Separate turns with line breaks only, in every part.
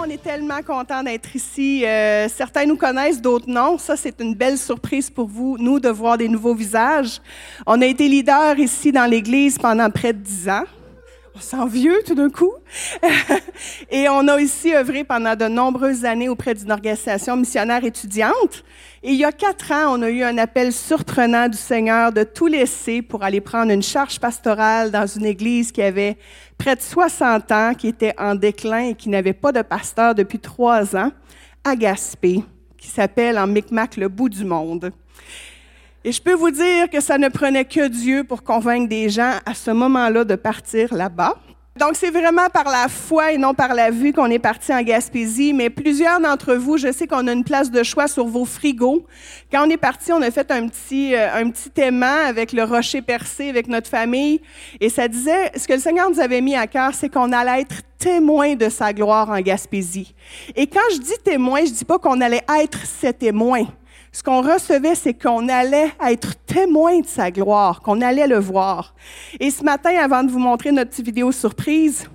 On est tellement contents d'être ici. Euh, certains nous connaissent, d'autres non. Ça, c'est une belle surprise pour vous, nous, de voir des nouveaux visages. On a été leader ici dans l'Église pendant près de dix ans. On sent vieux tout d'un coup. et on a aussi œuvré pendant de nombreuses années auprès d'une organisation missionnaire étudiante. Et il y a quatre ans, on a eu un appel surprenant du Seigneur de tout laisser pour aller prendre une charge pastorale dans une église qui avait près de 60 ans, qui était en déclin et qui n'avait pas de pasteur depuis trois ans, à Gaspé, qui s'appelle en Micmac le bout du monde. Et je peux vous dire que ça ne prenait que Dieu pour convaincre des gens à ce moment-là de partir là-bas. Donc, c'est vraiment par la foi et non par la vue qu'on est parti en Gaspésie. Mais plusieurs d'entre vous, je sais qu'on a une place de choix sur vos frigos. Quand on est parti, on a fait un petit, euh, un petit aimant avec le rocher percé, avec notre famille. Et ça disait, ce que le Seigneur nous avait mis à cœur, c'est qu'on allait être témoin de sa gloire en Gaspésie. Et quand je dis témoin, je dis pas qu'on allait être ses témoins ce qu'on recevait, c'est qu'on allait être témoin de sa gloire, qu'on allait le voir. Et ce matin, avant de vous montrer notre petite vidéo surprise,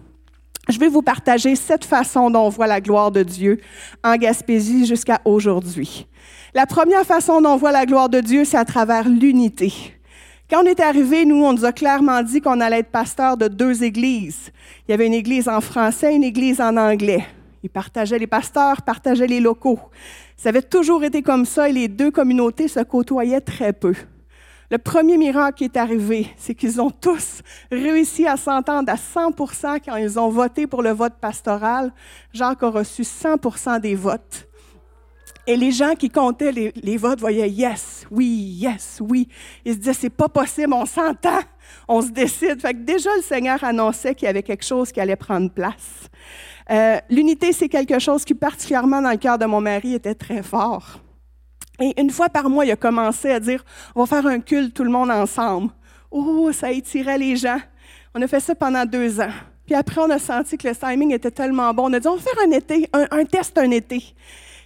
je vais vous partager cette façon dont on voit la gloire de Dieu en Gaspésie jusqu'à aujourd'hui. La première façon dont on voit la gloire de Dieu, c'est à travers l'unité. Quand on est arrivé, nous, on nous a clairement dit qu'on allait être pasteur de deux églises. Il y avait une église en français, une église en anglais. Ils partageaient les pasteurs, partageaient les locaux. Ça avait toujours été comme ça et les deux communautés se côtoyaient très peu. Le premier miracle qui est arrivé, c'est qu'ils ont tous réussi à s'entendre à 100% quand ils ont voté pour le vote pastoral. Jacques a reçu 100% des votes. Et les gens qui comptaient les, les, votes voyaient yes, oui, yes, oui. Ils se disaient c'est pas possible, on s'entend, on se décide. Fait que déjà le Seigneur annonçait qu'il y avait quelque chose qui allait prendre place. Euh, L'unité, c'est quelque chose qui particulièrement dans le cœur de mon mari était très fort. Et une fois par mois, il a commencé à dire on va faire un culte tout le monde ensemble. Oh, ça étirait les gens. On a fait ça pendant deux ans. Puis après, on a senti que le timing était tellement bon. On a dit on va faire un été, un, test un été.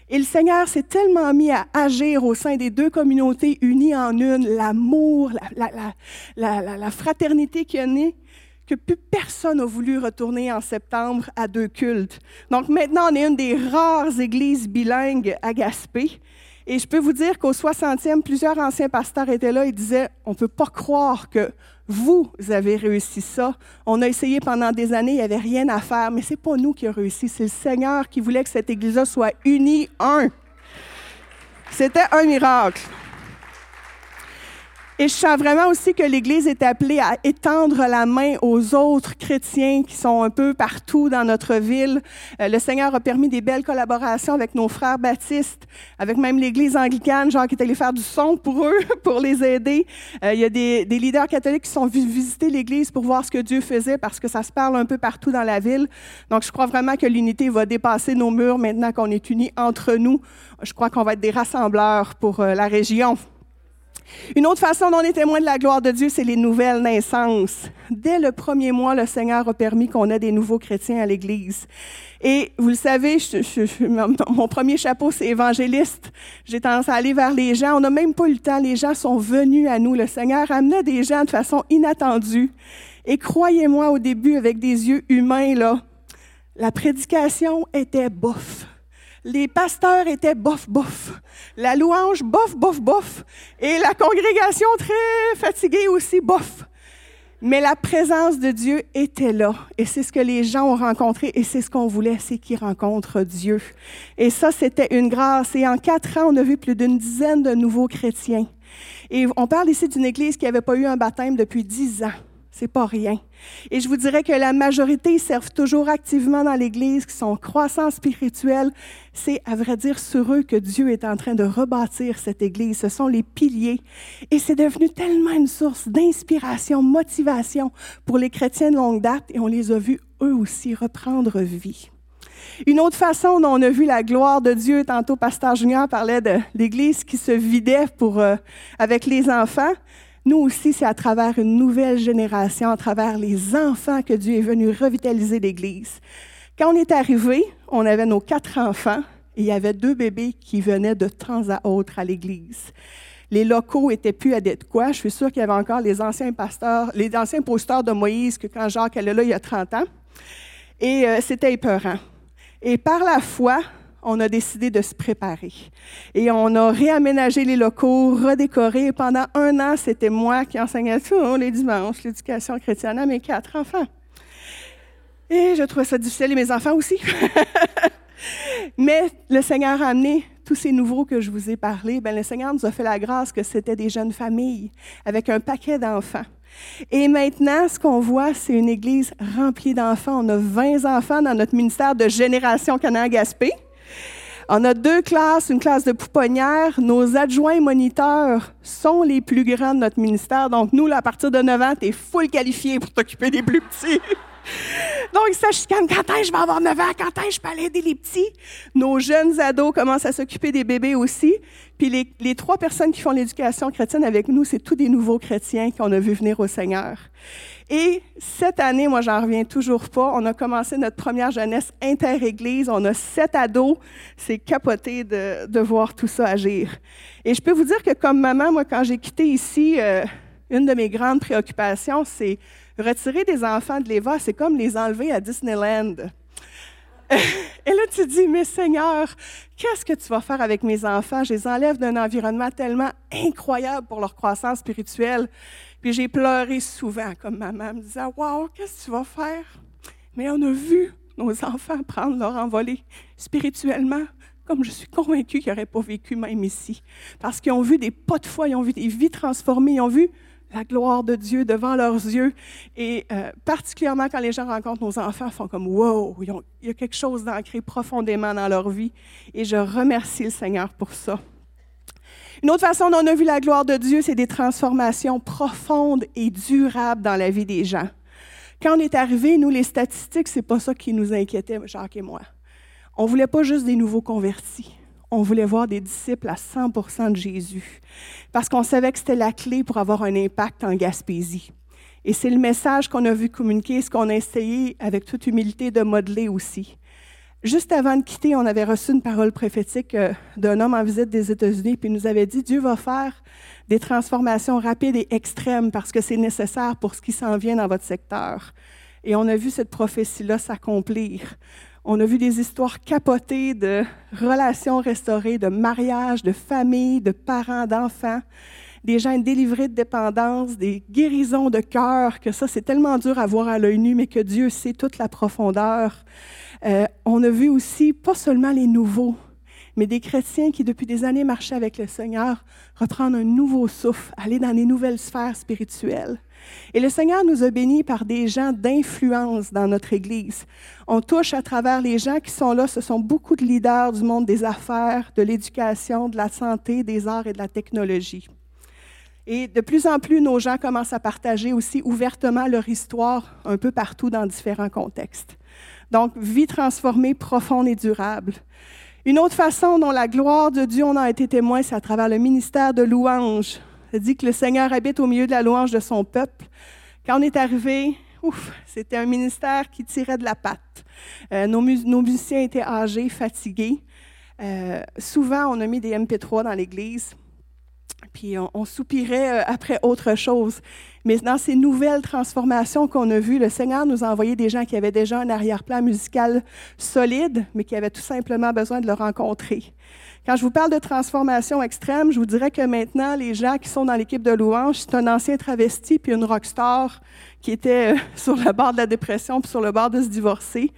Et le Seigneur s'est tellement mis à agir au sein des deux communautés unies en une, l'amour, la, la, la, la, fraternité qui est née, que plus personne n'a voulu retourner en septembre à deux cultes. Donc maintenant, on est une des rares églises bilingues à Gaspé. Et je peux vous dire qu'au 60e, plusieurs anciens pasteurs étaient là et disaient, on ne peut pas croire que vous avez réussi ça. On a essayé pendant des années, il n'y avait rien à faire, mais ce n'est pas nous qui avons réussi, c'est le Seigneur qui voulait que cette église-là soit unie, un. C'était un miracle. Et je sens vraiment aussi que l'Église est appelée à étendre la main aux autres chrétiens qui sont un peu partout dans notre ville. Euh, le Seigneur a permis des belles collaborations avec nos frères baptistes, avec même l'Église anglicane, genre qui est allé faire du son pour eux, pour les aider. Euh, il y a des, des, leaders catholiques qui sont venus visiter l'Église pour voir ce que Dieu faisait parce que ça se parle un peu partout dans la ville. Donc, je crois vraiment que l'unité va dépasser nos murs maintenant qu'on est unis entre nous. Je crois qu'on va être des rassembleurs pour euh, la région. Une autre façon dont on est témoin de la gloire de Dieu, c'est les nouvelles naissances. Dès le premier mois, le Seigneur a permis qu'on ait des nouveaux chrétiens à l'Église. Et vous le savez, mon premier chapeau, c'est évangéliste. J'ai tendance à aller vers les gens. On n'a même pas eu le temps. Les gens sont venus à nous. Le Seigneur amenait des gens de façon inattendue. Et croyez-moi, au début, avec des yeux humains, là, la prédication était bof. Les pasteurs étaient bof, bof. La louange, bof, bof, bof. Et la congrégation très fatiguée aussi, bof. Mais la présence de Dieu était là. Et c'est ce que les gens ont rencontré et c'est ce qu'on voulait, c'est qu'ils rencontrent Dieu. Et ça, c'était une grâce. Et en quatre ans, on a vu plus d'une dizaine de nouveaux chrétiens. Et on parle ici d'une église qui n'avait pas eu un baptême depuis dix ans. C'est pas rien. Et je vous dirais que la majorité servent toujours activement dans l'Église, qui sont croissants spirituels. C'est, à vrai dire, sur eux que Dieu est en train de rebâtir cette Église. Ce sont les piliers. Et c'est devenu tellement une source d'inspiration, motivation pour les chrétiens de longue date, et on les a vus, eux aussi, reprendre vie. Une autre façon dont on a vu la gloire de Dieu, tantôt Pasteur Junior parlait de l'Église qui se vidait pour, euh, avec les enfants. Nous aussi, c'est à travers une nouvelle génération, à travers les enfants que Dieu est venu revitaliser l'Église. Quand on est arrivé, on avait nos quatre enfants et il y avait deux bébés qui venaient de temps à autre à l'Église. Les locaux étaient plus adéquats. Je suis sûre qu'il y avait encore les anciens pasteurs, les anciens posteurs de Moïse que quand Jacques allait là il y a 30 ans. Et euh, c'était épeurant. Et par la foi, on a décidé de se préparer. Et on a réaménagé les locaux, redécoré. Pendant un an, c'était moi qui enseignais tout les dimanches, l'éducation chrétienne à mes quatre enfants. Et je trouvais ça difficile, et mes enfants aussi. Mais le Seigneur a amené tous ces nouveaux que je vous ai parlé. Ben, le Seigneur nous a fait la grâce que c'était des jeunes familles avec un paquet d'enfants. Et maintenant, ce qu'on voit, c'est une église remplie d'enfants. On a 20 enfants dans notre ministère de Génération Canaan-Gaspé. On a deux classes, une classe de pouponnière. Nos adjoints moniteurs sont les plus grands de notre ministère. Donc, nous, à partir de 9 ans, tu es full qualifié pour t'occuper des plus petits. Donc, ça chicane. Quand est-ce je vais avoir 9 ans? Quand est-ce je peux aller aider les petits? Nos jeunes ados commencent à s'occuper des bébés aussi. Puis les, trois personnes qui font l'éducation chrétienne avec nous, c'est tous des nouveaux chrétiens qu'on a vu venir au Seigneur. Et cette année, moi, j'en reviens toujours pas. On a commencé notre première jeunesse inter-église. On a sept ados. C'est capoté de, voir tout ça agir. Et je peux vous dire que comme maman, moi, quand j'ai quitté ici, euh, une de mes grandes préoccupations, c'est retirer des enfants de l'Eva, c'est comme les enlever à Disneyland. Et là, tu dis, mais Seigneur, qu'est-ce que tu vas faire avec mes enfants? Je les enlève d'un environnement tellement incroyable pour leur croissance spirituelle. Puis j'ai pleuré souvent comme maman, me disant, wow, qu'est-ce que tu vas faire? Mais on a vu nos enfants prendre leur envolée spirituellement, comme je suis convaincue qu'ils n'auraient pas vécu même ici. Parce qu'ils ont vu des pas de foi, ils ont vu des vies transformées, ils ont vu la gloire de Dieu devant leurs yeux. Et euh, particulièrement quand les gens rencontrent nos enfants, ils font comme wow, il y a quelque chose d'ancré profondément dans leur vie. Et je remercie le Seigneur pour ça. Une autre façon dont on a vu la gloire de Dieu, c'est des transformations profondes et durables dans la vie des gens. Quand on est arrivé, nous, les statistiques, c'est pas ça qui nous inquiétait, Jacques et moi. On voulait pas juste des nouveaux convertis on voulait voir des disciples à 100% de Jésus, parce qu'on savait que c'était la clé pour avoir un impact en Gaspésie. Et c'est le message qu'on a vu communiquer, ce qu'on a essayé avec toute humilité de modeler aussi. Juste avant de quitter, on avait reçu une parole prophétique euh, d'un homme en visite des États-Unis, puis il nous avait dit, Dieu va faire des transformations rapides et extrêmes parce que c'est nécessaire pour ce qui s'en vient dans votre secteur. Et on a vu cette prophétie-là s'accomplir. On a vu des histoires capotées de relations restaurées, de mariages, de familles, de parents, d'enfants, des gens délivrés de dépendance, des guérisons de cœur, que ça, c'est tellement dur à voir à l'œil nu, mais que Dieu sait toute la profondeur. Euh, on a vu aussi pas seulement les nouveaux, mais des chrétiens qui, depuis des années, marchaient avec le Seigneur, reprendre un nouveau souffle, aller dans les nouvelles sphères spirituelles. Et le Seigneur nous a bénis par des gens d'influence dans notre Église. On touche à travers les gens qui sont là, ce sont beaucoup de leaders du monde des affaires, de l'éducation, de la santé, des arts et de la technologie. Et de plus en plus, nos gens commencent à partager aussi ouvertement leur histoire un peu partout dans différents contextes. Donc, vie transformée, profonde et durable. Une autre façon dont la gloire de Dieu, on a été témoin, c'est à travers le ministère de louange. Ça dit que le Seigneur habite au milieu de la louange de son peuple. Quand on est arrivé, ouf, c'était un ministère qui tirait de la patte. Euh, nos, musiciens étaient âgés, fatigués. Euh, souvent, on a mis des MP3 dans l'église, puis on, soupirait euh, après autre chose. Mais dans ces nouvelles transformations qu'on a vues, le Seigneur nous a envoyé des gens qui avaient déjà un arrière-plan musical solide, mais qui avaient tout simplement besoin de le rencontrer. Quand je vous parle de transformation extrême, je vous dirais que maintenant, les gens qui sont dans l'équipe de louange, c'est un ancien travesti puis une rockstar qui était euh, sur le bord de la dépression puis sur le bord de se divorcer,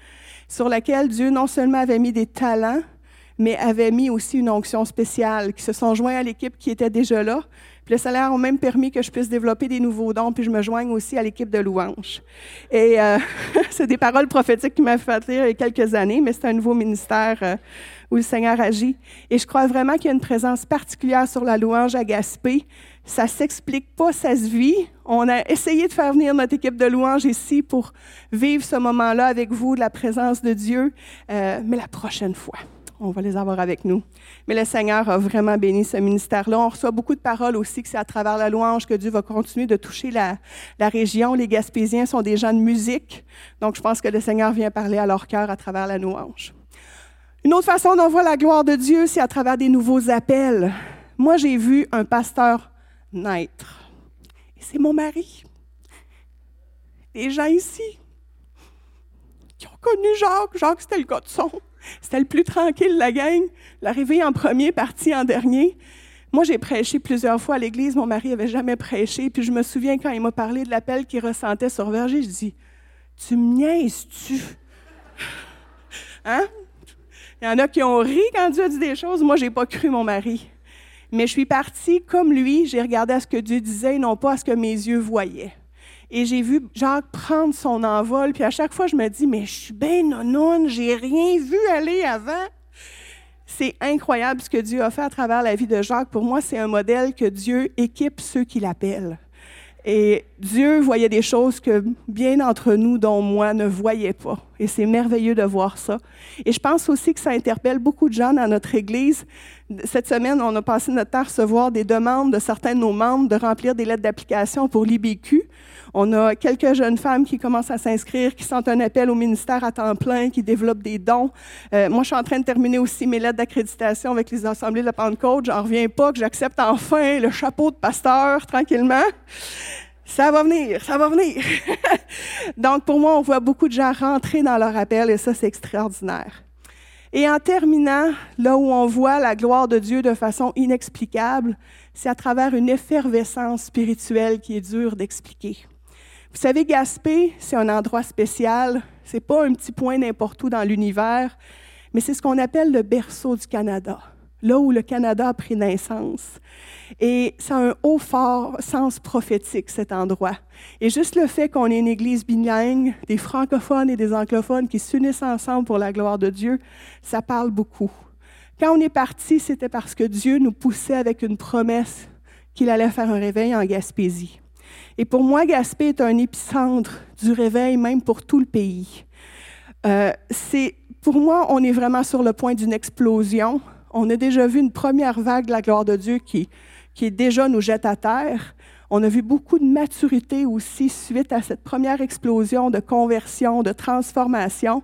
sur laquelle Dieu non seulement avait mis des talents, mais avaient mis aussi une onction spéciale, qui se sont joints à l'équipe qui était déjà là. Le salaire ont même permis que je puisse développer des nouveaux dons, puis je me joigne aussi à l'équipe de louange. Et euh, c'est des paroles prophétiques qui m'ont fait il y a quelques années, mais c'est un nouveau ministère euh, où le Seigneur agit. Et je crois vraiment qu'il y a une présence particulière sur la louange à Gaspé. Ça s'explique pas, ça se vit. On a essayé de faire venir notre équipe de louange ici pour vivre ce moment-là avec vous, de la présence de Dieu, euh, mais la prochaine fois on va les avoir avec nous. Mais le Seigneur a vraiment béni ce ministère-là. On reçoit beaucoup de paroles aussi que c'est à travers la louange que Dieu va continuer de toucher la, région. Les Gaspésiens sont des gens de musique, donc je pense que le Seigneur vient parler à leur cœur à travers la louange. Une autre façon d'en voir la gloire de Dieu, c'est à travers des nouveaux appels. Moi, j'ai vu un pasteur naître. Et c'est mon mari. Des gens ici qui ont connu Jacques. Jacques, c'était le gars de son. C'était le plus tranquille, la gang. L'arrivée en premier, parti en dernier. Moi, j'ai prêché plusieurs fois à l'église. Mon mari n'avait jamais prêché. Puis je me souviens quand il m'a parlé de l'appel qu'il ressentait sur Verger, je dis Tu me niaises-tu? Hein? Il y en a qui ont ri quand Dieu a dit des choses. Moi, j'ai pas cru mon mari. Mais je suis partie comme lui. J'ai regardé à ce que Dieu disait, non pas à ce que mes yeux voyaient. Et j'ai vu Jacques prendre son envol, puis à chaque fois, je me dis, mais je suis bien non j'ai rien vu aller avant. C'est incroyable ce que Dieu a fait à travers la vie de Jacques. Pour moi, c'est un modèle que Dieu équipe ceux qui l'appellent. Et Dieu voyait des choses que bien d'entre nous, dont moi, ne voyaient pas. Et c'est merveilleux de voir ça. Et je pense aussi que ça interpelle beaucoup de gens dans notre Église. Cette semaine, on a passé notre temps à recevoir des demandes de certains de nos membres de remplir des lettres d'application pour l'IBQ. On a quelques jeunes femmes qui commencent à s'inscrire, qui sentent un appel au ministère à temps plein, qui développent des dons. Euh, moi, je suis en train de terminer aussi mes lettres d'accréditation avec les assemblées de la Pentecôte. J'en reviens pas que j'accepte enfin le chapeau de pasteur tranquillement. Ça va venir, ça va venir. Donc, pour moi, on voit beaucoup de gens rentrer dans leur appel et ça, c'est extraordinaire. Et en terminant, là où on voit la gloire de Dieu de façon inexplicable, c'est à travers une effervescence spirituelle qui est dure d'expliquer. Vous savez, Gaspé, c'est un endroit spécial. C'est pas un petit point n'importe où dans l'univers, mais c'est ce qu'on appelle le berceau du Canada, là où le Canada a pris naissance. Et c'est un haut fort sens prophétique, cet endroit. Et juste le fait qu'on ait une église bilingue, des francophones et des anglophones qui s'unissent ensemble pour la gloire de Dieu, ça parle beaucoup. Quand on est parti, c'était parce que Dieu nous poussait avec une promesse qu'il allait faire un réveil en Gaspésie. Et pour moi, Gaspé est un épicentre du réveil, même pour tout le pays. Euh, c'est, pour moi, on est vraiment sur le point d'une explosion. On a déjà vu une première vague de la gloire de Dieu qui, qui déjà nous jette à terre. On a vu beaucoup de maturité aussi suite à cette première explosion de conversion, de transformation.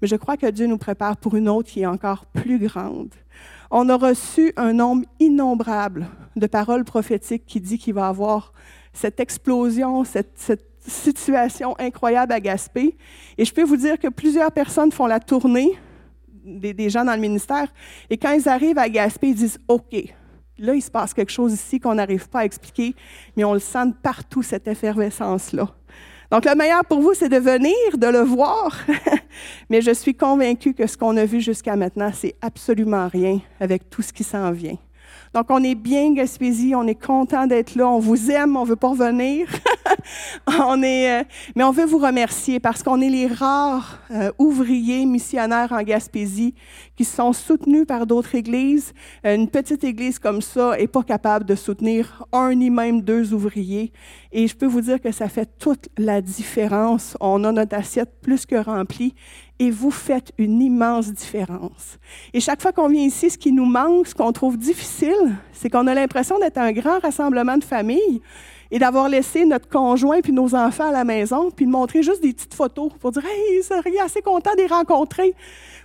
Mais je crois que Dieu nous prépare pour une autre qui est encore plus grande. On a reçu un nombre innombrable de paroles prophétiques qui dit qu'il va y avoir cette explosion, cette, situation incroyable à Gaspé. Et je peux vous dire que plusieurs personnes font la tournée des, gens dans le ministère, et quand ils arrivent à Gaspé, ils disent OK. Là, il se passe quelque chose ici qu'on n'arrive pas à expliquer, mais on le sent partout, cette effervescence-là. Donc, le meilleur pour vous, c'est de venir, de le voir. mais je suis convaincue que ce qu'on a vu jusqu'à maintenant, c'est absolument rien avec tout ce qui s'en vient. Donc, on est bien Gaspésie, on est content d'être là, on vous aime, on veut pas revenir. on est, euh, mais on veut vous remercier parce qu'on est les rares euh, ouvriers missionnaires en Gaspésie qui sont soutenus par d'autres églises. Euh, une petite église comme ça est pas capable de soutenir un ni même deux ouvriers. Et je peux vous dire que ça fait toute la différence. On a notre assiette plus que remplie et vous faites une immense différence. Et chaque fois qu'on vient ici, ce qui nous manque, ce qu'on trouve difficile, c'est qu'on a l'impression d'être un grand rassemblement de famille et d'avoir laissé notre conjoint puis nos enfants à la maison, puis de montrer juste des petites photos pour dire Hey, serait assez content de les rencontrer.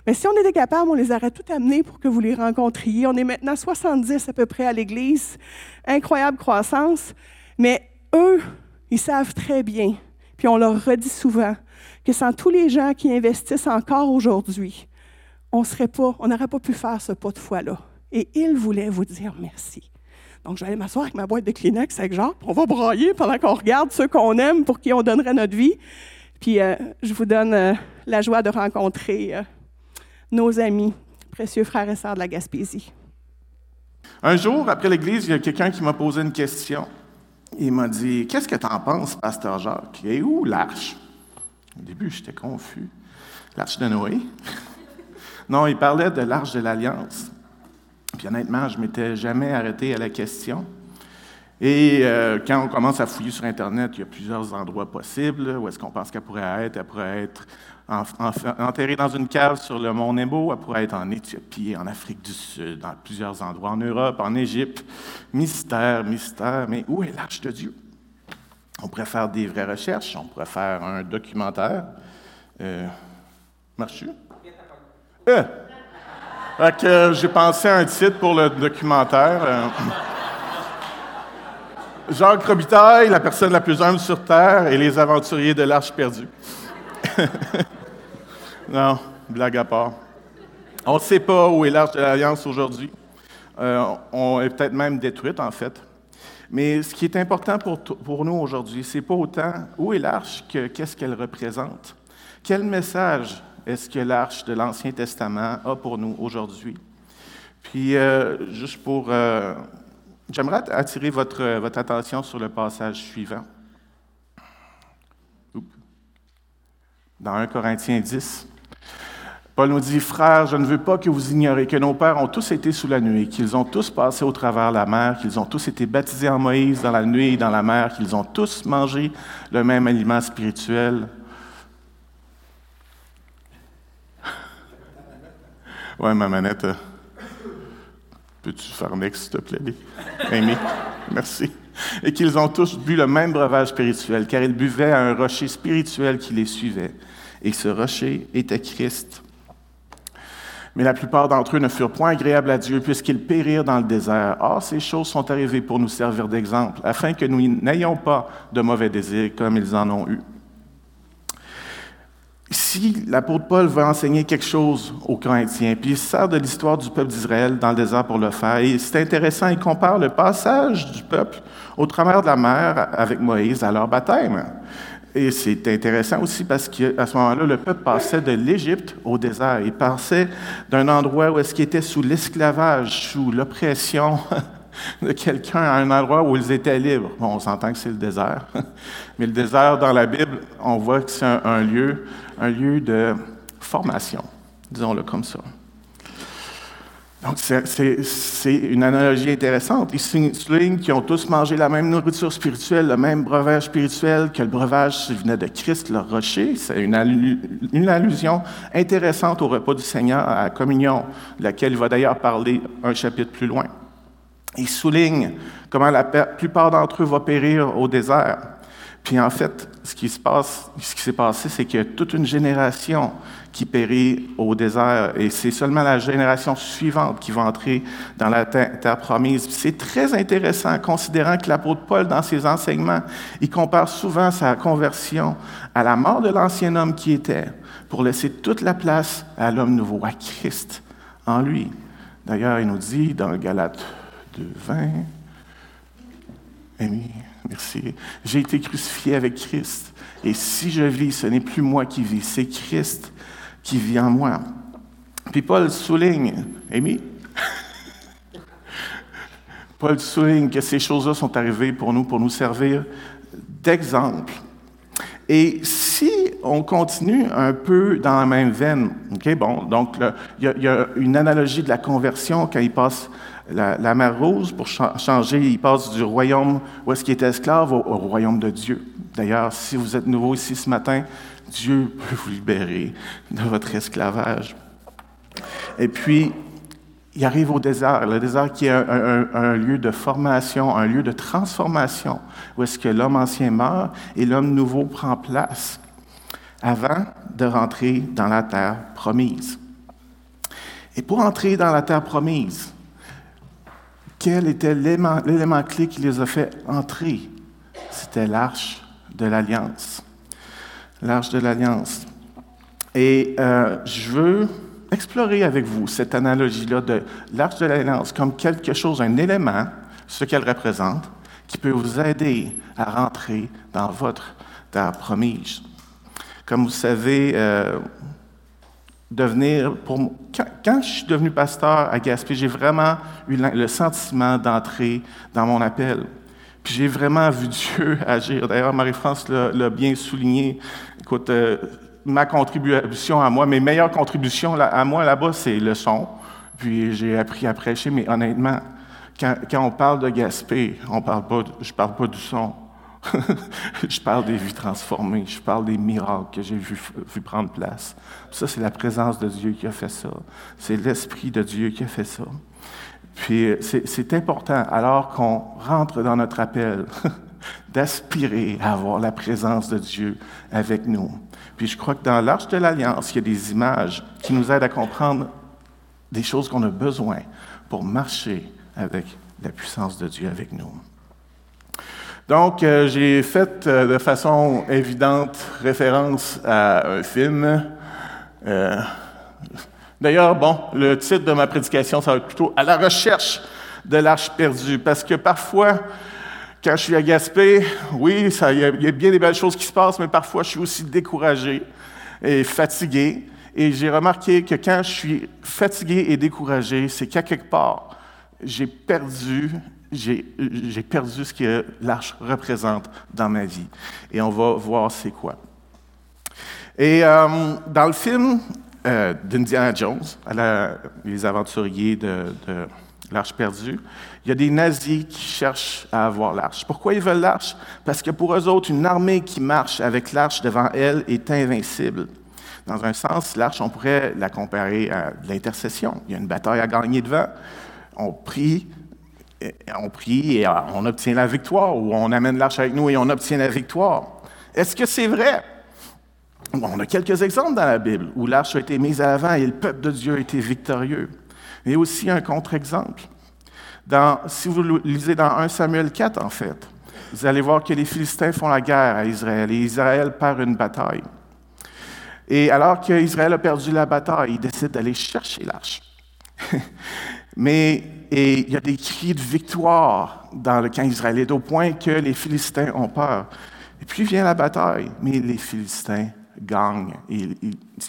Mais si on était capable, on les aurait tout amenés pour que vous les rencontriez. On est maintenant 70 à peu près à l'Église. Incroyable croissance. Mais eux, ils savent très bien, puis on leur redit souvent, que sans tous les gens qui investissent encore aujourd'hui, on n'aurait pas pu faire ce pas de foi-là. Et ils voulaient vous dire merci. Donc, je vais aller m'asseoir avec ma boîte de Kleenex avec Jacques. On va broyer pendant qu'on regarde ceux qu'on aime pour qui on donnerait notre vie. Puis, euh, je vous donne euh, la joie de rencontrer euh, nos amis précieux frères et sœurs de la Gaspésie.
Un jour, après l'église, il y a quelqu'un qui m'a posé une question. Il m'a dit Qu'est-ce que tu en penses, Pasteur Jacques? Et où l'arche? Au début, j'étais confus. L'arche de Noé? Non, il parlait de l'arche de l'Alliance. Puis honnêtement, je ne m'étais jamais arrêté à la question. Et euh, quand on commence à fouiller sur Internet, il y a plusieurs endroits possibles où est-ce qu'on pense qu'elle pourrait être. Elle pourrait être enterrée dans une cave sur le mont Nebo, elle pourrait être en Éthiopie, en Afrique du Sud, dans plusieurs endroits, en Europe, en Égypte. Mystère, mystère, mais où est l'arche de Dieu? On pourrait faire des vraies recherches, on pourrait faire un documentaire. Euh, marche euh, que j'ai pensé à un titre pour le documentaire. Euh, Jacques Robitaille, la personne la plus humble sur Terre, et les aventuriers de l'Arche perdue. non, blague à part. On ne sait pas où est l'Arche de l'Alliance aujourd'hui. Euh, on est peut-être même détruite, en fait. Mais ce qui est important pour, nous aujourd'hui, c'est pas autant où est l'Arche que qu'est-ce qu'elle représente. Quel message est-ce que l'Arche de l'Ancien Testament a pour nous aujourd'hui? Puis, euh, juste pour euh, J'aimerais attirer votre, votre, attention sur le passage suivant. Dans 1 Corinthiens 10. Paul nous dit, Frères, je ne veux pas que vous ignoriez que nos pères ont tous été sous la nuée, qu'ils ont tous passé au travers la mer, qu'ils ont tous été baptisés en Moïse dans la nuée et dans la mer, qu'ils ont tous mangé le même aliment spirituel. Ouais, ma manette. Euh, Peux-tu faire next, s'il te plaît, Amy? Merci. Et qu'ils ont tous bu le même breuvage spirituel, car ils buvaient à un rocher spirituel qui les suivait. Et ce rocher était Christ. Mais la plupart d'entre eux ne furent point agréables à Dieu, puisqu'ils périrent dans le désert. Or, ces choses sont arrivées pour nous servir d'exemple, afin que nous n'ayons pas de mauvais désirs comme ils en ont eu. Si l'apôtre Paul veut enseigner quelque chose aux Corinthiens, puis il sert de l'histoire du peuple d'Israël dans le désert pour le faire, et c'est intéressant, il compare le passage du peuple au travers de la mer avec Moïse à leur baptême. Et c'est intéressant aussi parce qu'à ce moment-là, le peuple passait de l'Égypte au désert. Il passait d'un endroit où est-ce qu'il était sous l'esclavage, sous l'oppression de quelqu'un à un endroit où ils étaient libres. Bon, on s'entend que c'est le désert. Mais le désert, dans la Bible, on voit que c'est un lieu un lieu de formation, disons-le comme ça. Donc, c'est une analogie intéressante. Ils soulignent qu'ils ont tous mangé la même nourriture spirituelle, le même breuvage spirituel, que le breuvage venait de Christ, le rocher. C'est une, une, allusion intéressante au repas du Seigneur, à la communion, de laquelle il va d'ailleurs parler un chapitre plus loin. Ils soulignent comment la plupart d'entre eux vont périr au désert. Puis en fait, ce qui se ce qui s'est passé, c'est a toute une génération qui périt au désert et c'est seulement la génération suivante qui va entrer dans la terre, promise. C'est très intéressant, considérant que l'apôtre Paul, dans ses enseignements, il compare souvent sa conversion à la mort de l'ancien homme qui était, pour laisser toute la place à l'homme nouveau, à Christ en lui. D'ailleurs, il nous dit dans Galates 2, 20, Merci. J'ai été crucifié avec Christ. Et si je vis, ce n'est plus moi qui vis, c'est Christ qui vit en moi. Puis Paul souligne, Amy, Paul souligne que ces choses-là sont arrivées pour nous, pour nous servir d'exemple. Et si on continue un peu dans la même veine, ok, bon, donc il y, a une analogie de la conversion quand il passe la, mer Rouge, pour changer, il passe du royaume où est-ce qu'il était esclave au, royaume de Dieu. D'ailleurs, si vous êtes nouveau ici ce matin, Dieu peut vous libérer de votre esclavage. Et puis, il arrive au désert, le désert qui est un, lieu de formation, un lieu de transformation, où est-ce que l'homme ancien meurt et l'homme nouveau prend place avant de rentrer dans la terre promise. Et pour entrer dans la terre promise, quel était l'élément clé qui les a fait entrer? C'était l'arche de l'Alliance. L'arche de l'Alliance. Et euh, je veux explorer avec vous cette analogie-là de l'arche de l'Alliance comme quelque chose, un élément, ce qu'elle représente, qui peut vous aider à rentrer dans votre terre promise. Comme vous savez, euh, devenir, pour, quand, quand, je suis devenu pasteur à Gaspé, j'ai vraiment eu le sentiment d'entrer dans mon appel. Puis j'ai vraiment vu Dieu agir. D'ailleurs, Marie-France l'a bien souligné. Écoute, euh, ma contribution à moi, mes meilleures contributions à moi là-bas, c'est le son. Puis j'ai appris à prêcher, mais honnêtement, quand, on parle de Gaspé, on parle pas, je parle pas du son. je parle des vies transformées, je parle des miracles que j'ai vu, prendre place. Ça, c'est la présence de Dieu qui a fait ça. C'est l'Esprit de Dieu qui a fait ça. Puis c'est important, alors qu'on rentre dans notre appel, d'aspirer à avoir la présence de Dieu avec nous. Puis je crois que dans l'Arche de l'Alliance, il y a des images qui nous aident à comprendre des choses qu'on a besoin pour marcher avec la puissance de Dieu avec nous. Donc, euh, j'ai fait euh, de façon évidente référence à un film. Euh, D'ailleurs, bon, le titre de ma prédication, ça va être plutôt À la recherche de l'arche perdue, parce que parfois, quand je suis à Gaspé, oui, il y, a bien des belles choses qui se passent, mais parfois je suis aussi découragé et fatigué. Et j'ai remarqué que quand je suis fatigué et découragé, c'est qu'à quelque part, j'ai perdu j'ai perdu ce que l'arche représente dans ma vie. Et on va voir c'est quoi. Et euh, dans le film euh, d'Indiana Jones, Les aventuriers de, de l'Arche perdue, il y a des nazis qui cherchent à avoir l'arche. Pourquoi ils veulent l'arche? Parce que pour eux autres, une armée qui marche avec l'arche devant elle est invincible. Dans un sens, l'arche, on pourrait la comparer à l'intercession. Il y a une bataille à gagner devant. On prie, on prie et on obtient la victoire, ou on amène l'arche avec nous et on obtient la victoire. Est-ce que c'est vrai? On a quelques exemples dans la Bible où l'arche a été mise à l'avant et le peuple de Dieu a été victorieux. Mais aussi un contre-exemple. si vous lisez dans 1 Samuel 4, en fait, vous allez voir que les Philistins font la guerre à Israël et Israël perd une bataille. Et alors qu'Israël a perdu la bataille, il décide d'aller chercher l'arche. Mais il y a des cris de victoire dans le camp israélite, au point que les Philistins ont peur. Et puis vient la bataille, mais les Philistins gagnent. il,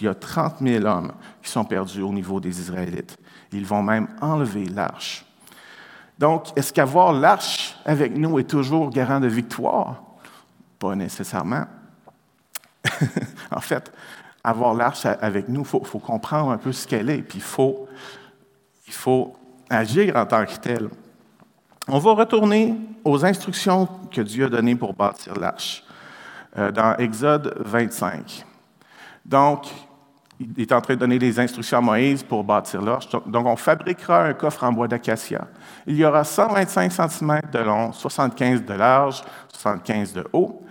y a 30 000 hommes qui sont perdus au niveau des Israélites. Ils vont même enlever l'arche. Donc, est-ce qu'avoir l'arche avec nous est toujours garant de victoire? Pas nécessairement. en fait, avoir l'arche avec nous, il faut, comprendre un peu ce qu'elle est, puis il faut agir en tant que tel. On va retourner aux instructions que Dieu a données pour bâtir l'arche, euh, dans Exode 25. Donc, il est en train de donner des instructions à Moïse pour bâtir l'arche. Donc, on fabriquera un coffre en bois d'acacia. Il y aura 125 cm de long, 75 de large, 75 de haut.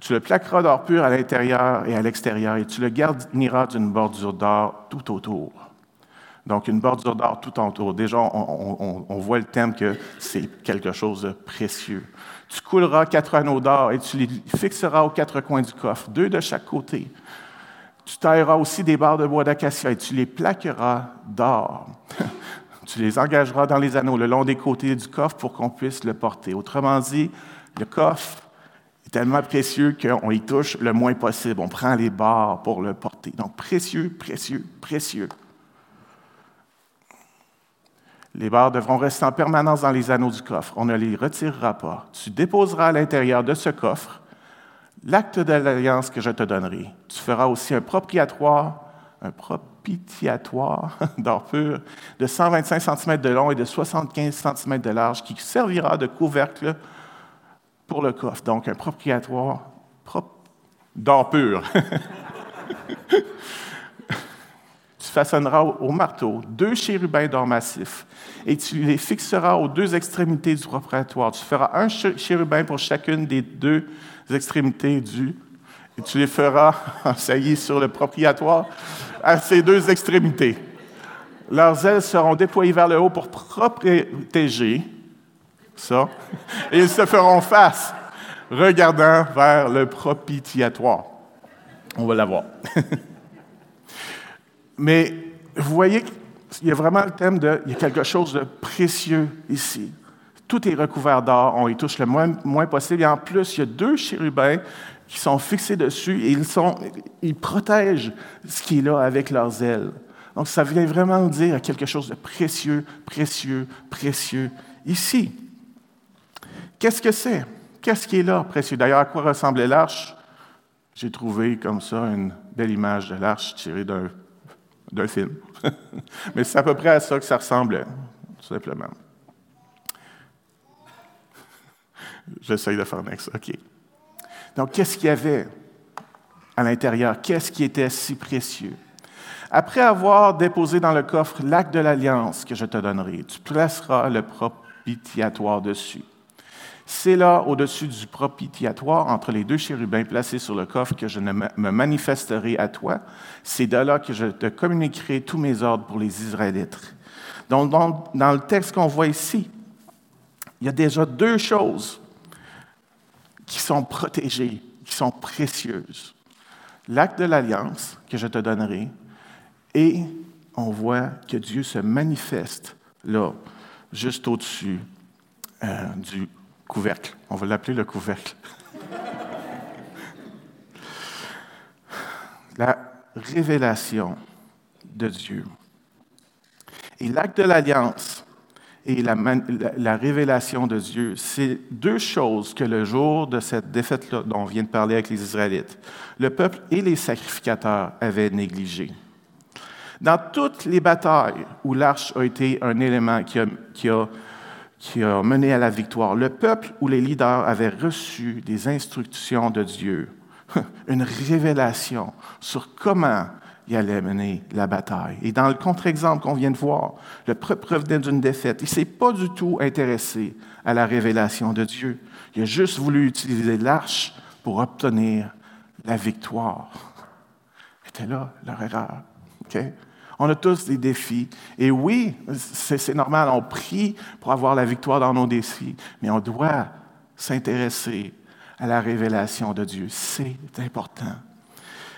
Tu le plaqueras d'or pur à l'intérieur et à l'extérieur et tu le garniras d'une bordure d'or tout autour. Donc, une bordure d'or tout autour. Déjà, on, voit le thème que c'est quelque chose de précieux. Tu couleras quatre anneaux d'or et tu les fixeras aux quatre coins du coffre, deux de chaque côté. Tu tailleras aussi des barres de bois d'acacia et tu les plaqueras d'or. tu les engageras dans les anneaux le long des côtés du coffre pour qu'on puisse le porter. Autrement dit, le coffre est tellement précieux qu'on y touche le moins possible. On prend les barres pour le porter. Donc, précieux, précieux, précieux. Les barres devront rester en permanence dans les anneaux du coffre. On ne les retirera pas. Tu déposeras à l'intérieur de ce coffre l'acte de l'alliance que je te donnerai. Tu feras aussi un propitiatoire, un d'or pur de 125 cm de long et de 75 cm de large qui servira de couvercle pour le coffre. Donc, un propitiatoire d'or pur. façonneras au marteau deux chérubins d'or massif et tu les fixeras aux deux extrémités du propitiatoire. Tu feras un chérubin pour chacune des deux extrémités du et tu les feras ensaillir sur le propitiatoire à ces deux extrémités. Leurs ailes seront déployées vers le haut pour protéger ça, et ils se feront face, regardant vers le propitiatoire. On va l'avoir. Mais vous voyez qu'il y a vraiment le thème de, il y a quelque chose de précieux ici. Tout est recouvert d'or, on y touche le moins, possible. Et en plus, il y a deux chérubins qui sont fixés dessus et ils, sont, ils protègent ce qui est là avec leurs ailes. Donc, ça vient vraiment dire quelque chose de précieux, précieux, précieux ici. Qu'est-ce que c'est? Qu'est-ce qui est là, précieux? D'ailleurs, à quoi ressemblait l'arche? J'ai trouvé comme ça une belle image de l'arche tirée d'un, d'un film. Mais c'est à peu près à ça que ça ressemblait, tout simplement. J'essaye de faire un ex. OK. Donc, qu'est-ce qu'il y avait à l'intérieur? Qu'est-ce qui était si précieux? Après avoir déposé dans le coffre l'acte de l'alliance que je te donnerai, tu placeras le propitiatoire dessus. C'est là, au-dessus du propitiatoire, entre les deux chérubins placés sur le coffre, que je me manifesterai à toi. C'est de là que je te communiquerai tous mes ordres pour les Israélites. Donc, dans, le texte qu'on voit ici, il y a déjà deux choses qui sont protégées, qui sont précieuses. L'acte de l'alliance que je te donnerai, et on voit que Dieu se manifeste là, juste au-dessus euh, du couvercle. On va l'appeler le couvercle. la révélation de Dieu. Et l'acte de l'alliance et la, révélation de Dieu, c'est deux choses que le jour de cette défaite-là dont on vient de parler avec les Israélites, le peuple et les sacrificateurs avaient négligé. Dans toutes les batailles où l'arche a été un élément qui a, qui a qui a mené à la victoire. Le peuple ou les leaders avaient reçu des instructions de Dieu, une révélation sur comment il allait mener la bataille. Et dans le contre-exemple qu'on vient de voir, le peuple revenait d'une défaite. Il ne s'est pas du tout intéressé à la révélation de Dieu. Il a juste voulu utiliser l'arche pour obtenir la victoire. C'était là leur erreur. Okay? On a tous des défis. Et oui, c'est normal, on prie pour avoir la victoire dans nos défis, mais on doit s'intéresser à la révélation de Dieu. C'est important.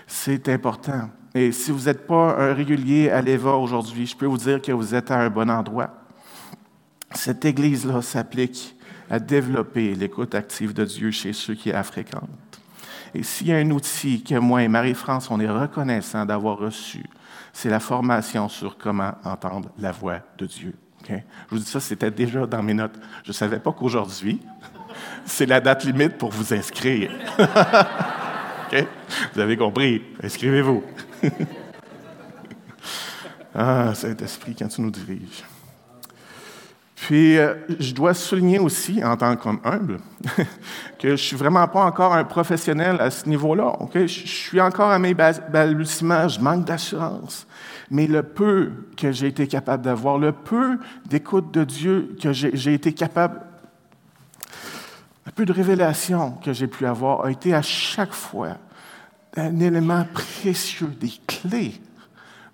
C'est important. Et si vous n'êtes pas un régulier à l'EVA aujourd'hui, je peux vous dire que vous êtes à un bon endroit. Cette Église-là s'applique à développer l'écoute active de Dieu chez ceux qui la fréquentent. Et s'il y a un outil que moi et Marie-France, on est reconnaissant d'avoir reçu, c'est la formation sur comment entendre la voix de Dieu. Je vous dis ça, c'était déjà dans mes notes. Je ne savais pas qu'aujourd'hui, c'est la date limite pour vous inscrire. Vous avez compris, inscrivez-vous. ah, Saint-Esprit, quand tu nous diriges. Puis, euh, je dois souligner aussi, en tant qu'homme humble, que je ne suis vraiment pas encore un professionnel à ce niveau-là. Je, suis encore à mes balbutiements, je manque d'assurance. Mais le peu que j'ai été capable d'avoir, le peu d'écoute de Dieu que j'ai été capable, le peu de révélation que j'ai pu avoir a été à chaque fois un élément précieux, des clés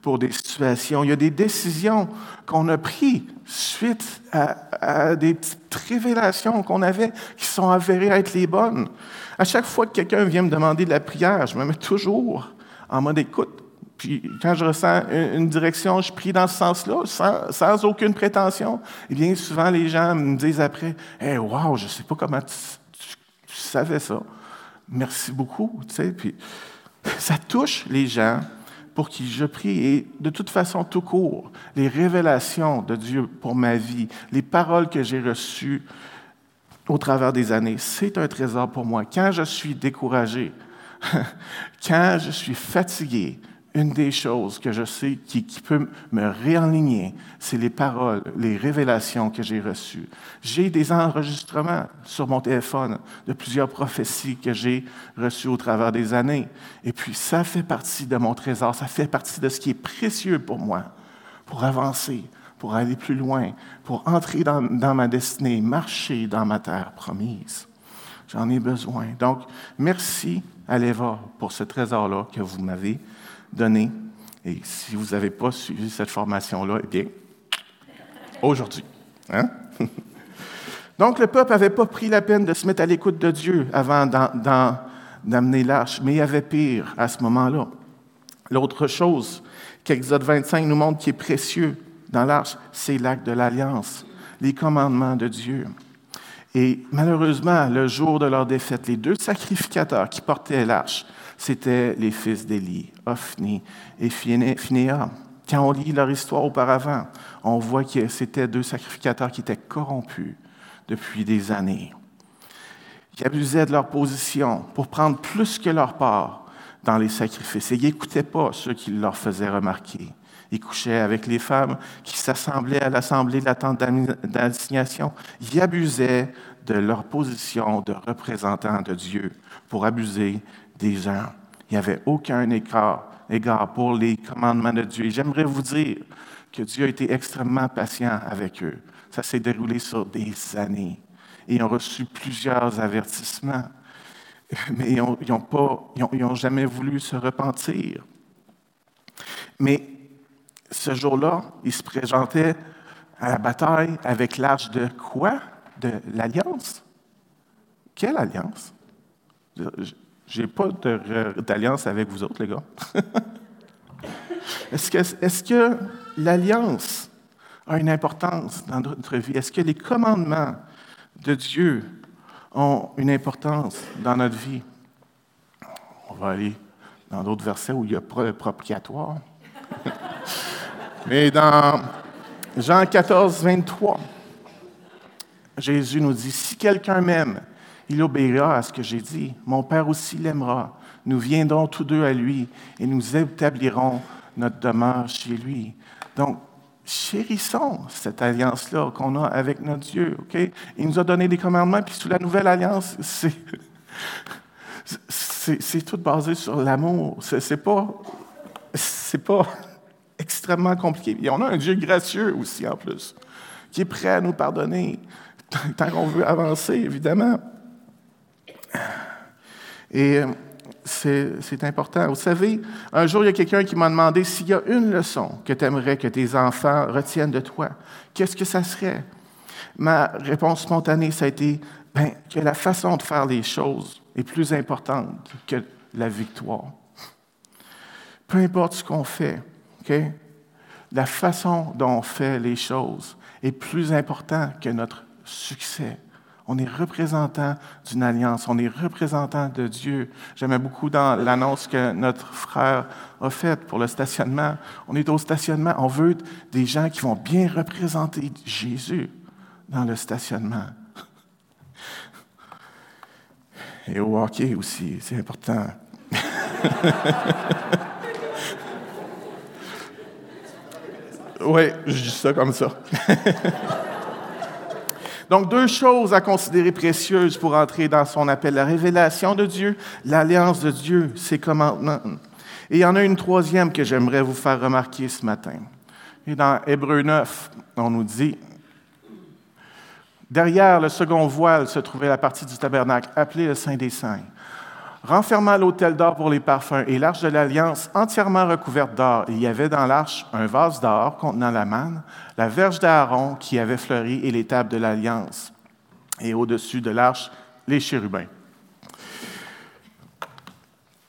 pour des Il y a des décisions qu'on a prises suite à, des petites révélations qu'on avait qui sont avérées être les bonnes. À chaque fois que quelqu'un vient me demander de la prière, je me mets toujours en mode écoute. Puis quand je ressens une, direction, je prie dans ce sens-là, sans, aucune prétention. Et bien souvent, les gens me disent après Hey, wow, je ne sais pas comment tu, savais ça. Merci beaucoup. Tu sais, puis ça touche les gens pour qui je prie. Et de toute façon, tout court, les révélations de Dieu pour ma vie, les paroles que j'ai reçues au travers des années, c'est un trésor pour moi. Quand je suis découragé, quand je suis fatigué, une des choses que je sais qui, peut me réaligner, c'est les paroles, les révélations que j'ai reçues. J'ai des enregistrements sur mon téléphone de plusieurs prophéties que j'ai reçues au travers des années. Et puis, ça fait partie de mon trésor, ça fait partie de ce qui est précieux pour moi, pour avancer, pour aller plus loin, pour entrer dans, dans ma destinée, marcher dans ma terre promise. J'en ai besoin. Donc, merci à l'Eva pour ce trésor-là que vous m'avez donné. Et si vous n'avez pas suivi cette formation-là, eh bien, aujourd'hui. Hein? Donc, le peuple n'avait pas pris la peine de se mettre à l'écoute de Dieu avant d'amener l'arche, mais il y avait pire à ce moment-là. L'autre chose qu'Exode 25 nous montre qui est précieux dans l'arche, c'est l'acte de l'alliance, les commandements de Dieu. Et malheureusement, le jour de leur défaite, les deux sacrificateurs qui portaient l'arche, c'étaient les fils d'Élie, Ophni et Phinéa. Quand on lit leur histoire auparavant, on voit que c'était deux sacrificateurs qui étaient corrompus depuis des années, qui abusaient de leur position pour prendre plus que leur part dans les sacrifices. Et ils n'écoutaient pas ceux qui leur faisaient remarquer. Ils couchaient avec les femmes qui s'assemblaient à l'assemblée de la tente d'assignation. Ils abusaient de leur position de représentants de Dieu pour abuser des gens. Il n'y avait aucun écart, égard pour les commandements de Dieu. J'aimerais vous dire que Dieu a été extrêmement patient avec eux. Ça s'est déroulé sur des années. Ils ont reçu plusieurs avertissements. Mais ils n'ont ont, jamais voulu se repentir. Mais ce jour-là, ils se présentaient à la bataille avec l'arche de quoi? De l'alliance? Quelle alliance? Je n'ai pas d'alliance avec vous autres, les gars. est-ce que, l'alliance a une importance dans notre vie? Est-ce que les commandements de Dieu ont une importance dans notre vie? On va aller dans d'autres versets où il y a propitiatoire. Mais dans Jean 14, 23, Jésus nous dit, si quelqu'un m'aime, il obéira à ce que j'ai dit. Mon Père aussi l'aimera. Nous viendrons tous deux à lui et nous établirons notre demeure chez lui. Donc, chérissons cette alliance-là qu'on a avec notre Dieu. OK? Il nous a donné des commandements, puis sous la nouvelle alliance, c'est, c'est, tout basé sur l'amour. C'est pas, c'est pas extrêmement compliqué. Et on a un Dieu gracieux aussi, en plus, qui est prêt à nous pardonner, tant qu'on veut avancer, évidemment. Et euh, c'est important. Vous savez, un jour, il y a quelqu'un qui m'a demandé s'il y a une leçon que tu aimerais que tes enfants retiennent de toi, qu'est-ce que ça serait? Ma réponse spontanée, ça a été ben, que la façon de faire les choses est plus importante que la victoire. Peu importe ce qu'on fait, la façon dont on fait les choses est plus importante que notre succès. On est représentant d'une alliance, on est représentant de Dieu. J'aimais beaucoup dans l'annonce que notre frère a faite pour le stationnement. On est au stationnement, on veut des gens qui vont bien représenter Jésus dans le stationnement. Et au hockey aussi, c'est important. oui, je dis ça comme ça. Donc, deux choses à considérer précieuses pour entrer dans son appel. La révélation de Dieu, l'alliance de Dieu, ses commandements. Et il y en a une troisième que j'aimerais vous faire remarquer ce matin. Et dans Hébreu 9, on nous dit, derrière le second voile se trouvait la partie du tabernacle appelée le Saint des Saints renfermant l'autel d'or pour les parfums et l'arche de l'Alliance entièrement recouverte d'or. Il y avait dans l'arche un vase d'or contenant la manne, la verge d'Aaron qui avait fleuri et les tables de l'Alliance. Et au-dessus de l'arche, les chérubins.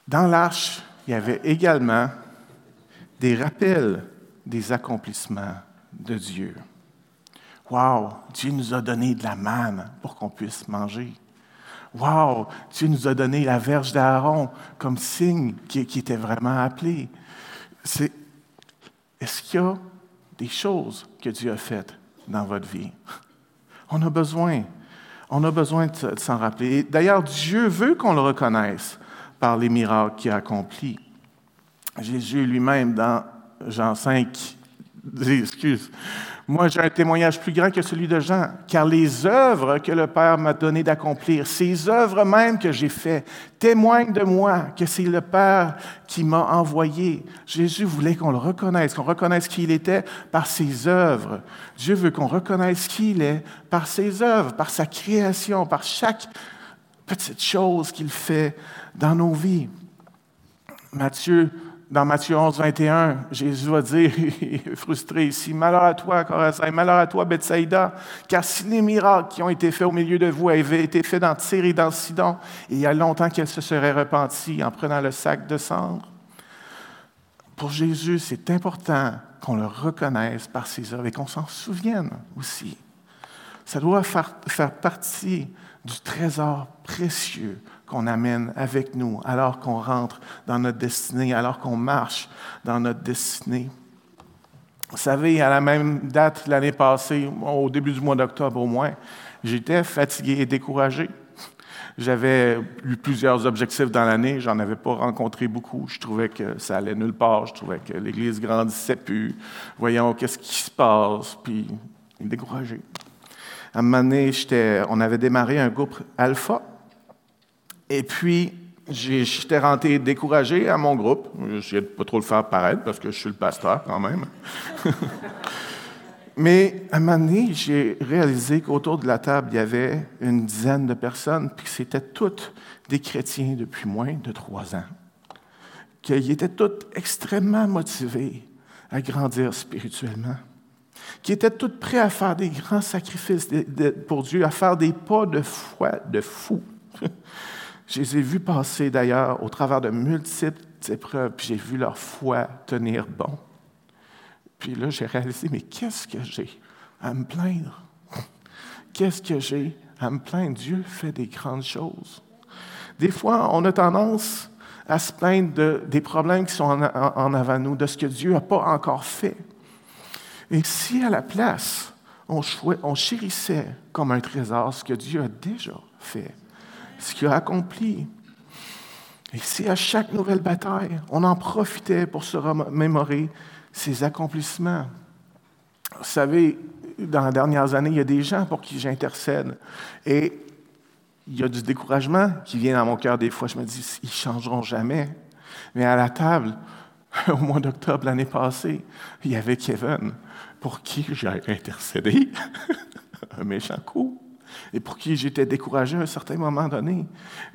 Dans l'arche, il y avait également des rappels des accomplissements de Dieu. Wow, Dieu nous a donné de la manne pour qu'on puisse manger. Wow, Dieu nous a donné la verge d'Aaron comme signe qui, était vraiment appelé. est-ce qu'il y a des choses que Dieu a faites dans votre vie? On a besoin. On a besoin de, s'en rappeler. D'ailleurs, Dieu veut qu'on le reconnaisse par les miracles qu'il a accomplis. Jésus lui-même, dans Jean 5, dit, excuse, moi, j'ai un témoignage plus grand que celui de Jean, car les œuvres que le Père m'a donné d'accomplir, ces œuvres même que j'ai faites, témoignent de moi que c'est le Père qui m'a envoyé. Jésus voulait qu'on le reconnaisse, qu'on reconnaisse qui il était par ses œuvres. Dieu veut qu'on reconnaisse qui il est par ses œuvres, par sa création, par chaque petite chose qu'il fait dans nos vies. Matthieu dans Matthieu 11, 21, Jésus va dire, frustré ici, Malheur à toi, Corazin, malheur à toi, Bethsaïda, car si les miracles qui ont été faits au milieu de vous avaient été faits dans Tyr et dans Sidon, il y a longtemps qu'elle se serait repentie en prenant le sac de cendre. Pour Jésus, c'est important qu'on le reconnaisse par ses œuvres et qu'on s'en souvienne aussi. Ça doit faire partie du trésor précieux qu'on amène avec nous alors qu'on rentre dans notre destinée, alors qu'on marche dans notre destinée. Vous savez, à la même date l'année passée, au début du mois d'octobre au moins, j'étais fatigué et découragé. J'avais eu plusieurs objectifs dans l'année, j'en avais pas rencontré beaucoup. Je trouvais que ça allait nulle part, je trouvais que l'Église grandissait plus. Voyons qu'est-ce qui se passe, puis découragé. À un moment donné, on avait démarré un groupe alpha, et puis j'étais rentré découragé à mon groupe. J'essayais de pas trop le faire paraître parce que je suis le pasteur quand même. Mais à un moment donné, j'ai réalisé qu'autour de la table, il y avait une dizaine de personnes, puis que c'était toutes des chrétiens depuis moins de trois ans. Qu'ils étaient toutes extrêmement motivés à grandir spirituellement. Qui étaient toutes prêts à faire des grands sacrifices pour Dieu, à faire des pas de foi de fou. Je les ai vus passer d'ailleurs au travers de multiples épreuves, puis j'ai vu leur foi tenir bon. Puis là, j'ai réalisé, mais qu'est-ce que j'ai à me plaindre? Qu'est-ce que j'ai à me plaindre? Dieu fait des grandes choses. Des fois, on a tendance à se plaindre de, des problèmes qui sont en, avant nous, de ce que Dieu n'a pas encore fait. Et si à la place, on chérissait comme un trésor ce que Dieu a déjà fait, ce qu'il a accompli, et si à chaque nouvelle bataille, on en profitait pour se remémorer ses accomplissements. Vous savez, dans les dernières années, il y a des gens pour qui j'intercède. Et il y a du découragement qui vient dans mon cœur des fois. Je me dis, ils ne changeront jamais. Mais à la table, au mois d'octobre l'année passée, il y avait Kevin, pour qui j'ai intercédé. Un méchant coup et pour qui j'étais découragé à un certain moment donné.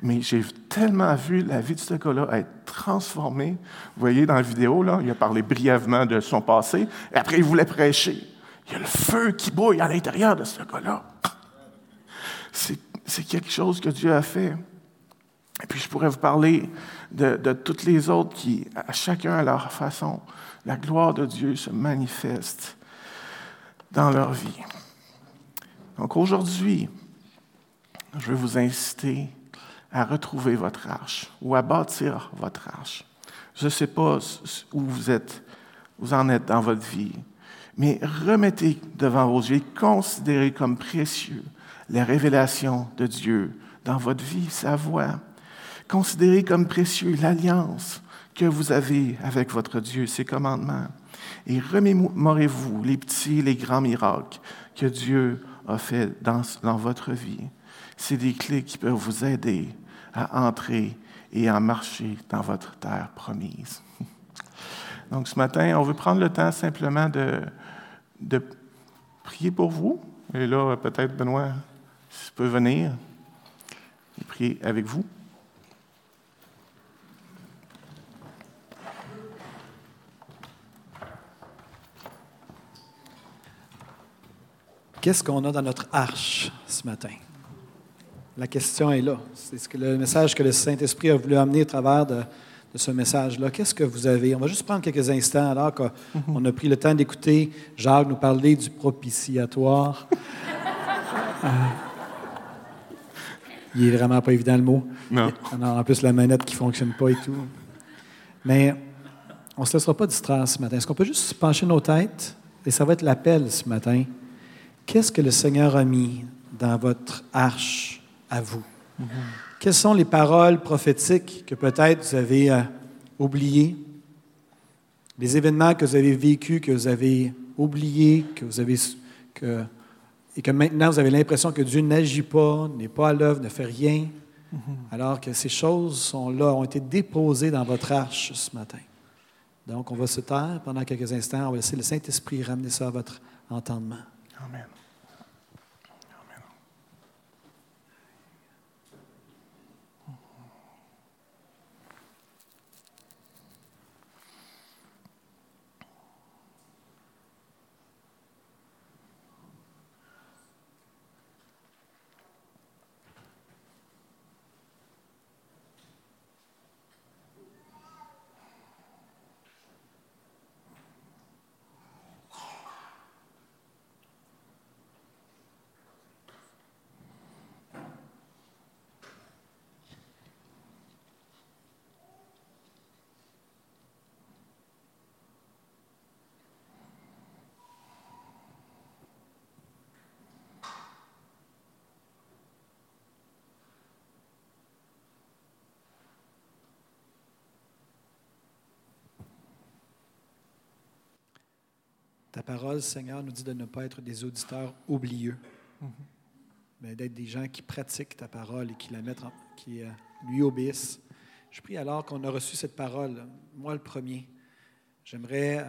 Mais j'ai tellement vu la vie de ce gars-là être transformée. Vous voyez dans la vidéo, là, il a parlé brièvement de son passé, et après il voulait prêcher. Il y a le feu qui bouille à l'intérieur de ce gars-là. C'est quelque chose que Dieu a fait. Et puis je pourrais vous parler de, de toutes les autres qui, à chacun à leur façon, la gloire de Dieu se manifeste dans leur vie. Donc aujourd'hui, je vais vous inciter à retrouver votre arche ou à bâtir votre arche. Je ne sais pas où vous êtes, vous en êtes dans votre vie, mais remettez devant vos yeux, considérez comme précieux les révélations de Dieu dans votre vie, sa voix. Considérez comme précieux l'alliance que vous avez avec votre Dieu, ses commandements. Et remémorez-vous les petits, les grands miracles que Dieu a fait dans, votre vie. C'est des clés qui peuvent vous aider à entrer et à marcher dans votre terre promise. Donc ce matin, on veut prendre le temps simplement de, prier pour vous. Et là, peut-être, Benoît, si tu peux venir et prier avec vous.
Qu'est-ce qu'on a dans notre arche ce matin? La question est là. C'est ce que le message que le Saint-Esprit a voulu amener au travers de, ce message-là. Qu'est-ce que vous avez? On va juste prendre quelques instants alors qu'on a pris le temps d'écouter Jacques nous parler du propitiatoire. Euh, il est vraiment pas évident le mot.
Non.
en plus, la manette qui ne fonctionne pas et tout. Mais on ne se laissera pas distraire ce matin. Est-ce qu'on peut juste pencher nos têtes? Et ça va être l'appel ce matin. Qu'est-ce que le Seigneur a mis dans votre arche à vous? Quelles sont les paroles prophétiques que peut-être vous avez euh, oubliées? Les événements que vous avez vécus, que vous avez oubliés, que vous avez. Que, et que maintenant vous avez l'impression que Dieu n'agit pas, n'est pas à l'œuvre, ne fait rien, alors que ces choses sont là, ont été déposées dans votre arche ce matin. Donc, on va se taire pendant quelques instants. On va laisser le Saint-Esprit ramener ça à votre entendement.
Amen.
Parole, Seigneur, nous dit de ne pas être des auditeurs oublieux, mais d'être des gens qui pratiquent ta parole et qui la mettent en, qui euh, lui obéissent. Je prie alors qu'on a reçu cette parole, moi le premier. J'aimerais euh,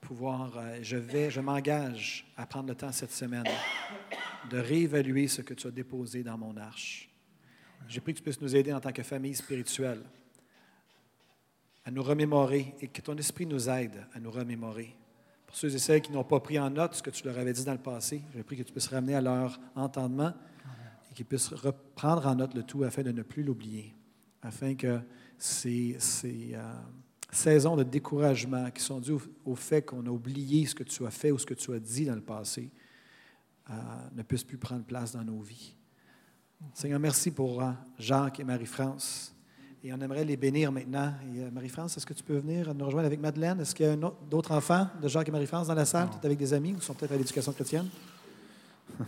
pouvoir, euh, je vais, je m'engage à prendre le temps cette semaine de réévaluer ce que tu as déposé dans mon arche. J'ai pris que tu puisses nous aider en tant que famille spirituelle à nous remémorer et que ton esprit nous aide à nous remémorer. Pour ceux et celles qui n'ont pas pris en note ce que tu leur avais dit dans le passé, j'ai pris que tu puisses ramener à leur entendement et qu'ils puissent reprendre en note le tout afin de ne plus l'oublier, afin que ces, ces euh, saisons de découragement qui sont dues au, au fait qu'on a oublié ce que tu as fait ou ce que tu as dit dans le passé euh, ne puissent plus prendre place dans nos vies. Seigneur, merci pour euh, Jacques et Marie-France. Et on aimerait les bénir maintenant. Et euh, Marie-France, est-ce que tu peux venir nous rejoindre avec Madeleine? Est-ce qu'il y a d'autres enfants de Jacques et Marie-France dans la salle, peut-être avec des amis ou sont peut-être à l'éducation chrétienne?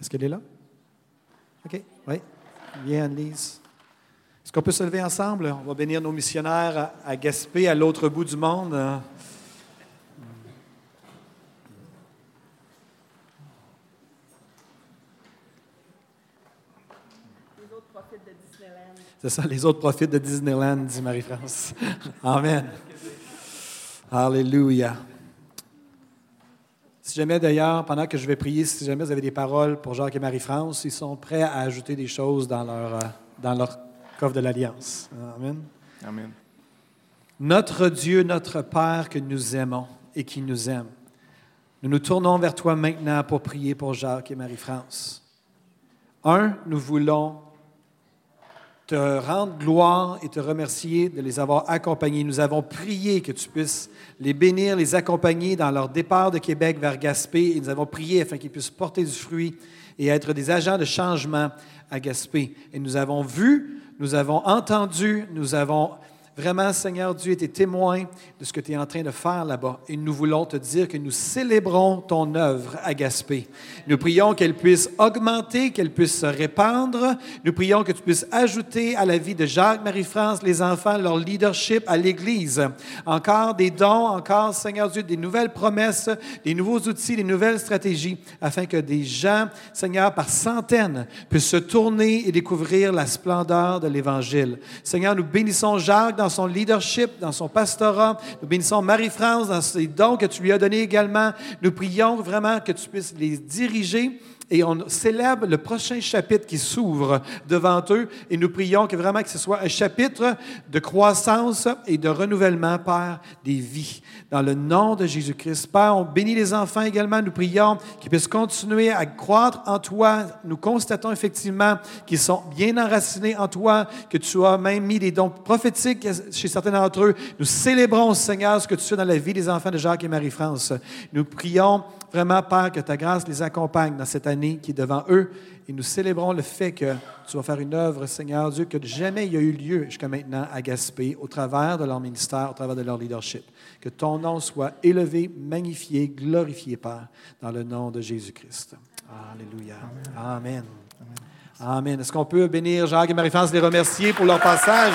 Est-ce qu'elle est là? OK. Oui. Viens, Anne-Lise. Est-ce qu'on peut se lever ensemble? On va bénir nos missionnaires à, à Gaspé, à l'autre bout du monde. Euh, C'est ça, les autres profitent de Disneyland, dit Marie-France. Amen. Alléluia. Si jamais d'ailleurs, pendant que je vais prier, si jamais vous avez des paroles pour Jacques et Marie-France, ils sont prêts à ajouter des choses dans leur, euh, dans leur coffre de l'Alliance. Amen.
Amen.
Notre Dieu, notre Père que nous aimons et qui nous aime, nous nous tournons vers toi maintenant pour prier pour Jacques et Marie-France. Un, nous voulons te rendre gloire et te remercier de les avoir accompagnés. Nous avons prié que tu puisses les bénir, les accompagner dans leur départ de Québec vers Gaspé et nous avons prié afin qu'ils puissent porter du fruit et être des agents de changement à Gaspé. Et nous avons vu, nous avons entendu, nous avons vraiment, Seigneur Dieu, été témoins de ce que tu es en train de faire là-bas. Et nous voulons te dire que nous célébrons ton œuvre à Gaspé. Nous prions qu'elle puisse augmenter, qu'elle puisse se répandre. Nous prions que tu puisses ajouter à la vie de Jacques, Marie-France, les enfants, leur leadership à l'Église. Encore des dons, encore, Seigneur Dieu, des nouvelles promesses, des nouveaux outils, des nouvelles stratégies, afin que des gens, Seigneur, par centaines, puissent se tourner et découvrir la splendeur de l'Évangile. Seigneur, nous bénissons Jacques dans son leadership, dans son pastorat. Nous bénissons Marie-France dans ses dons que tu lui as donnés également. Nous prions vraiment que tu puisses les diriger. Et on célèbre le prochain chapitre qui s'ouvre devant eux. Et nous prions que vraiment que ce soit un chapitre de croissance et de renouvellement, Père, des vies. Dans le nom de Jésus-Christ. Père, on bénit les enfants également. Nous prions qu'ils puissent continuer à croître en toi. Nous constatons effectivement qu'ils sont bien enracinés en toi, que tu as même mis des dons prophétiques chez certains d'entre eux. Nous célébrons, Seigneur, ce que tu fais dans la vie des enfants de Jacques et Marie-France. Nous prions vraiment, Père, que ta grâce les accompagne dans cette année qui est devant eux. Et nous célébrons le fait que tu vas faire une œuvre, Seigneur Dieu, que jamais il y a eu lieu jusqu'à maintenant à Gaspé, au travers de leur ministère, au travers de leur leadership. Que ton nom soit élevé, magnifié, glorifié, Père, dans le nom de Jésus-Christ. Alléluia. Amen. Amen. Est-ce qu'on peut bénir Jacques et Marie-France, les remercier pour leur passage?